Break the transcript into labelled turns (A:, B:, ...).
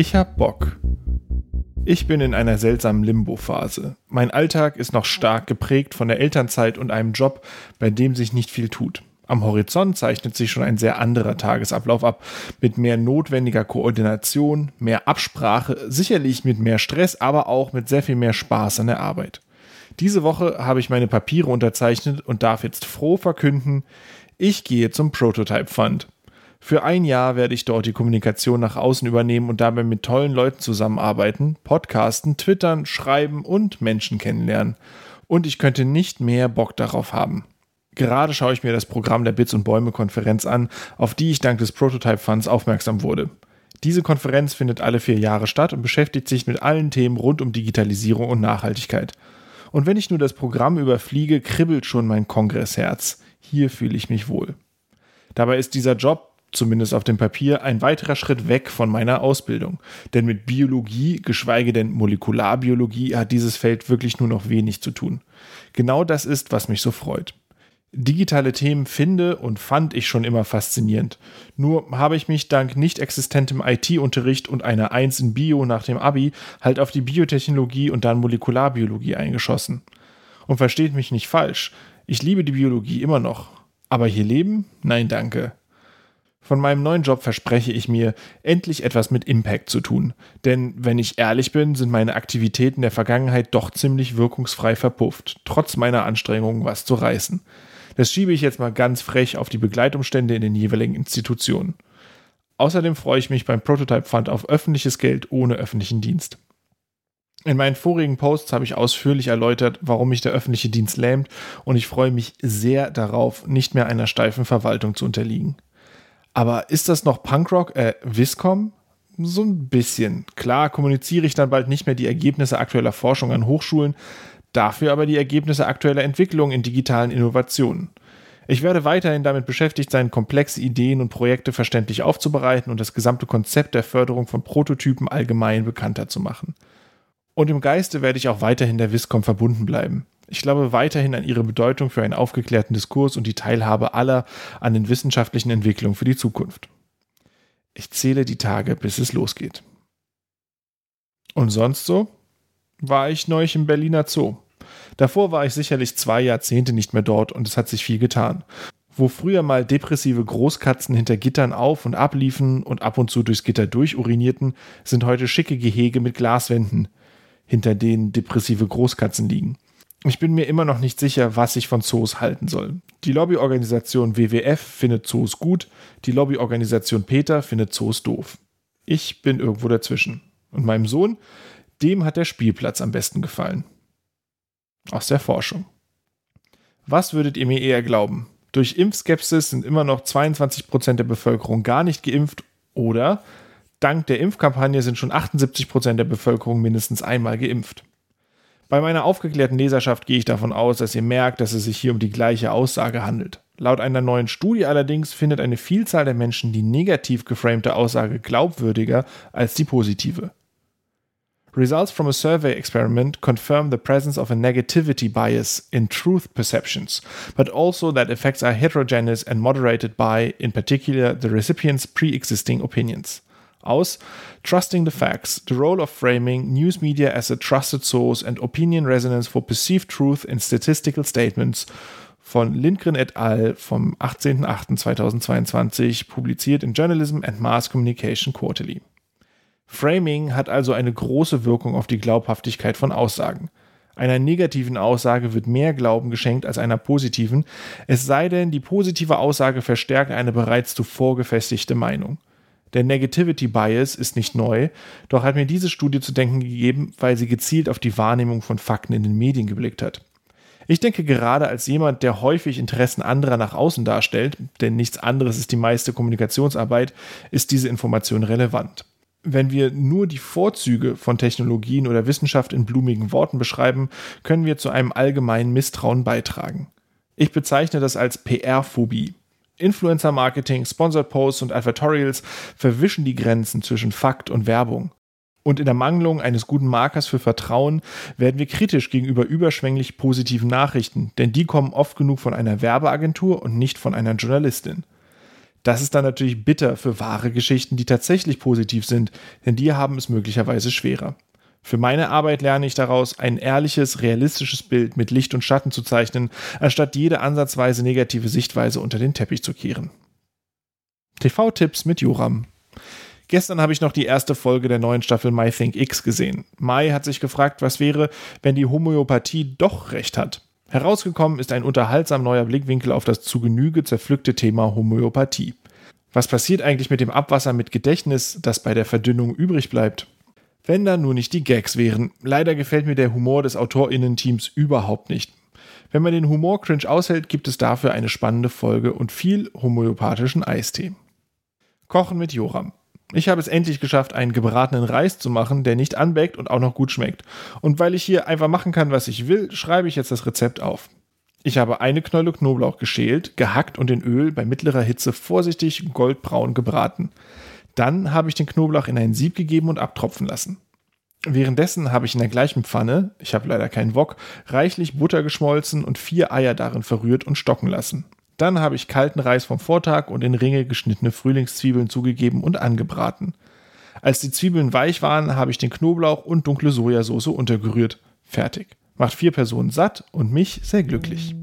A: Ich hab Bock. Ich bin in einer seltsamen Limbo-Phase. Mein Alltag ist noch stark geprägt von der Elternzeit und einem Job, bei dem sich nicht viel tut. Am Horizont zeichnet sich schon ein sehr anderer Tagesablauf ab, mit mehr notwendiger Koordination, mehr Absprache, sicherlich mit mehr Stress, aber auch mit sehr viel mehr Spaß an der Arbeit. Diese Woche habe ich meine Papiere unterzeichnet und darf jetzt froh verkünden, ich gehe zum Prototype Fund. Für ein Jahr werde ich dort die Kommunikation nach außen übernehmen und dabei mit tollen Leuten zusammenarbeiten, podcasten, twittern, schreiben und Menschen kennenlernen. Und ich könnte nicht mehr Bock darauf haben. Gerade schaue ich mir das Programm der Bits und Bäume Konferenz an, auf die ich dank des Prototype Funds aufmerksam wurde. Diese Konferenz findet alle vier Jahre statt und beschäftigt sich mit allen Themen rund um Digitalisierung und Nachhaltigkeit. Und wenn ich nur das Programm überfliege, kribbelt schon mein Kongressherz. Hier fühle ich mich wohl. Dabei ist dieser Job zumindest auf dem Papier, ein weiterer Schritt weg von meiner Ausbildung. Denn mit Biologie, geschweige denn Molekularbiologie, hat dieses Feld wirklich nur noch wenig zu tun. Genau das ist, was mich so freut. Digitale Themen finde und fand ich schon immer faszinierend. Nur habe ich mich dank nicht existentem IT-Unterricht und einer Eins in Bio nach dem Abi halt auf die Biotechnologie und dann Molekularbiologie eingeschossen. Und versteht mich nicht falsch, ich liebe die Biologie immer noch. Aber hier leben? Nein, danke. Von meinem neuen Job verspreche ich mir, endlich etwas mit Impact zu tun. Denn wenn ich ehrlich bin, sind meine Aktivitäten der Vergangenheit doch ziemlich wirkungsfrei verpufft, trotz meiner Anstrengungen, was zu reißen. Das schiebe ich jetzt mal ganz frech auf die Begleitumstände in den jeweiligen Institutionen. Außerdem freue ich mich beim Prototype Fund auf öffentliches Geld ohne öffentlichen Dienst. In meinen vorigen Posts habe ich ausführlich erläutert, warum mich der öffentliche Dienst lähmt und ich freue mich sehr darauf, nicht mehr einer steifen Verwaltung zu unterliegen. Aber ist das noch Punkrock, äh, Viscom? So ein bisschen. Klar kommuniziere ich dann bald nicht mehr die Ergebnisse aktueller Forschung an Hochschulen, dafür aber die Ergebnisse aktueller Entwicklung in digitalen Innovationen. Ich werde weiterhin damit beschäftigt sein, komplexe Ideen und Projekte verständlich aufzubereiten und das gesamte Konzept der Förderung von Prototypen allgemein bekannter zu machen. Und im Geiste werde ich auch weiterhin der Viscom verbunden bleiben. Ich glaube weiterhin an ihre Bedeutung für einen aufgeklärten Diskurs und die Teilhabe aller an den wissenschaftlichen Entwicklungen für die Zukunft. Ich zähle die Tage, bis es losgeht. Und sonst so? War ich neulich im Berliner Zoo. Davor war ich sicherlich zwei Jahrzehnte nicht mehr dort und es hat sich viel getan. Wo früher mal depressive Großkatzen hinter Gittern auf und abliefen und ab und zu durchs Gitter durchurinierten, sind heute schicke Gehege mit Glaswänden, hinter denen depressive Großkatzen liegen. Ich bin mir immer noch nicht sicher, was ich von Zoos halten soll. Die Lobbyorganisation WWF findet Zoos gut, die Lobbyorganisation Peter findet Zoos doof. Ich bin irgendwo dazwischen. Und meinem Sohn, dem hat der Spielplatz am besten gefallen. Aus der Forschung. Was würdet ihr mir eher glauben? Durch Impfskepsis sind immer noch 22% der Bevölkerung gar nicht geimpft oder dank der Impfkampagne sind schon 78% der Bevölkerung mindestens einmal geimpft. Bei meiner aufgeklärten Leserschaft gehe ich davon aus, dass ihr merkt, dass es sich hier um die gleiche Aussage handelt. Laut einer neuen Studie allerdings findet eine Vielzahl der Menschen die negativ geframte Aussage glaubwürdiger als die positive. Results from a survey experiment confirm the presence of a negativity bias in truth perceptions, but also that effects are heterogeneous and moderated by, in particular, the recipient's pre existing opinions aus Trusting the Facts, the role of framing news media as a trusted source and opinion resonance for perceived truth in statistical statements von Lindgren et al. vom 18.08.2022, publiziert in Journalism and Mass Communication Quarterly. Framing hat also eine große Wirkung auf die Glaubhaftigkeit von Aussagen. Einer negativen Aussage wird mehr Glauben geschenkt als einer positiven, es sei denn, die positive Aussage verstärkt eine bereits zuvor gefestigte Meinung. Der Negativity Bias ist nicht neu, doch hat mir diese Studie zu denken gegeben, weil sie gezielt auf die Wahrnehmung von Fakten in den Medien geblickt hat. Ich denke gerade als jemand, der häufig Interessen anderer nach außen darstellt, denn nichts anderes ist die meiste Kommunikationsarbeit, ist diese Information relevant. Wenn wir nur die Vorzüge von Technologien oder Wissenschaft in blumigen Worten beschreiben, können wir zu einem allgemeinen Misstrauen beitragen. Ich bezeichne das als PR-Phobie. Influencer-Marketing, Sponsored Posts und Advertorials verwischen die Grenzen zwischen Fakt und Werbung. Und in der Mangelung eines guten Markers für Vertrauen werden wir kritisch gegenüber überschwänglich positiven Nachrichten, denn die kommen oft genug von einer Werbeagentur und nicht von einer Journalistin. Das ist dann natürlich bitter für wahre Geschichten, die tatsächlich positiv sind, denn die haben es möglicherweise schwerer. Für meine Arbeit lerne ich daraus, ein ehrliches, realistisches Bild mit Licht und Schatten zu zeichnen, anstatt jede ansatzweise negative Sichtweise unter den Teppich zu kehren. TV-Tipps mit Joram. Gestern habe ich noch die erste Folge der neuen Staffel My Think X gesehen. Mai hat sich gefragt, was wäre, wenn die Homöopathie doch recht hat. Herausgekommen ist ein unterhaltsam neuer Blickwinkel auf das zu Genüge zerpflückte Thema Homöopathie. Was passiert eigentlich mit dem Abwasser mit Gedächtnis, das bei der Verdünnung übrig bleibt? Wenn da nur nicht die Gags wären. Leider gefällt mir der Humor des AutorInnen-Teams überhaupt nicht. Wenn man den Humor-Cringe aushält, gibt es dafür eine spannende Folge und viel homöopathischen Eistee. Kochen mit Joram. Ich habe es endlich geschafft, einen gebratenen Reis zu machen, der nicht anbeckt und auch noch gut schmeckt. Und weil ich hier einfach machen kann, was ich will, schreibe ich jetzt das Rezept auf. Ich habe eine Knolle Knoblauch geschält, gehackt und in Öl bei mittlerer Hitze vorsichtig goldbraun gebraten. Dann habe ich den Knoblauch in ein Sieb gegeben und abtropfen lassen. Währenddessen habe ich in der gleichen Pfanne, ich habe leider keinen Wok, reichlich Butter geschmolzen und vier Eier darin verrührt und stocken lassen. Dann habe ich kalten Reis vom Vortag und in Ringe geschnittene Frühlingszwiebeln zugegeben und angebraten. Als die Zwiebeln weich waren, habe ich den Knoblauch und dunkle Sojasauce untergerührt. Fertig. Macht vier Personen satt und mich sehr glücklich.